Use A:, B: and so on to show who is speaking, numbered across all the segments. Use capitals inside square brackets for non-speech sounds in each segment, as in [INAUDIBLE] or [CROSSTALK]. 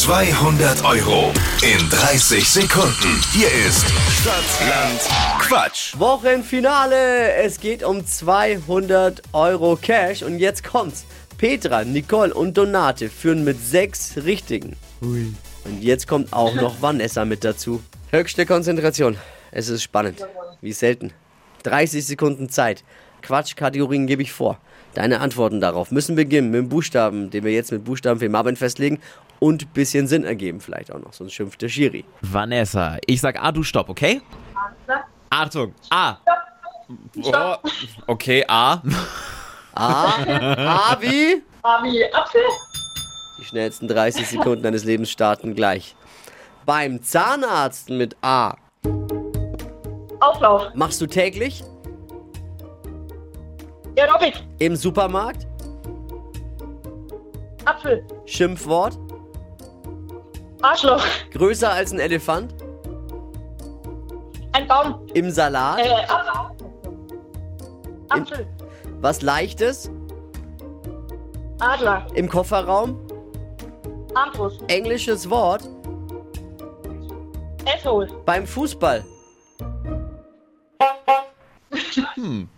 A: 200 Euro in 30 Sekunden. Hier ist Stadtland Quatsch.
B: Wochenfinale. Es geht um 200 Euro Cash. Und jetzt kommt's. Petra, Nicole und Donate führen mit sechs Richtigen. Und jetzt kommt auch noch Vanessa mit dazu. Höchste Konzentration. Es ist spannend. Wie selten. 30 Sekunden Zeit. Quatschkategorien gebe ich vor. Deine Antworten darauf müssen beginnen mit dem Buchstaben, den wir jetzt mit Buchstaben für Marvin festlegen und bisschen Sinn ergeben vielleicht auch noch. Sonst schimpft der Schiri.
C: Vanessa, ich sag A, du stopp, okay? Achtung, A. Oh, okay, A.
B: A, A wie?
D: Abi, Apfel,
B: Die schnellsten 30 Sekunden deines Lebens starten gleich. Beim Zahnarzt mit A.
D: Auflauf,
B: Machst du täglich?
D: Aerobik,
B: Im Supermarkt?
D: Apfel,
B: Schimpfwort?
D: Arschloch,
B: Größer als ein Elefant?
D: ein Baum,
B: Im Salat?
D: äh, Apfel, Apfel,
B: Was Leichtes?
D: Adler,
B: Im Kofferraum?
D: Armbrust,
B: Englisches Wort?
D: Asshole,
B: Beim Fußball?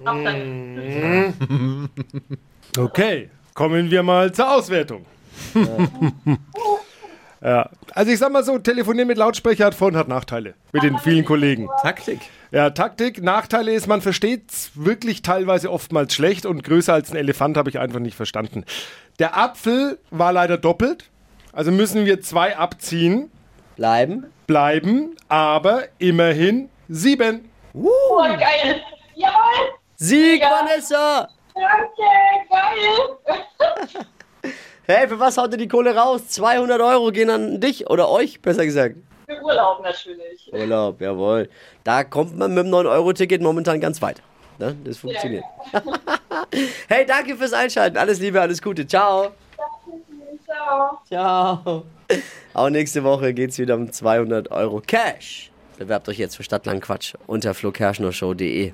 D: Apfel, [LAUGHS]
E: Okay, kommen wir mal zur Auswertung. [LAUGHS] ja, also ich sag mal so, telefonieren mit Lautsprecher hat Vor- und hat Nachteile. Mit den vielen Kollegen.
C: Taktik.
E: Ja, Taktik, Nachteile ist, man versteht's wirklich teilweise oftmals schlecht und größer als ein Elefant habe ich einfach nicht verstanden. Der Apfel war leider doppelt, also müssen wir zwei abziehen,
B: Bleiben?
E: bleiben, aber immerhin sieben.
D: oh, geil, jawohl,
B: Sieg,
D: Ja.
B: Vanessa!
D: danke, geil, [LAUGHS]
B: Hey, für was haut ihr die Kohle raus? 200 Euro gehen an dich oder euch, besser gesagt.
D: für Urlaub natürlich,
B: Urlaub, jawohl. Da kommt man mit dem 9-Euro-Ticket momentan ganz weit. Ne? Das funktioniert. [LAUGHS] hey, danke fürs Einschalten. Alles Liebe, alles Gute. Ciao.
D: ciao.
B: Ciao. Auch nächste Woche geht's wieder um 200 Euro Cash. Bewerbt euch jetzt für Stadtland Quatsch unter flokerschnershow.de.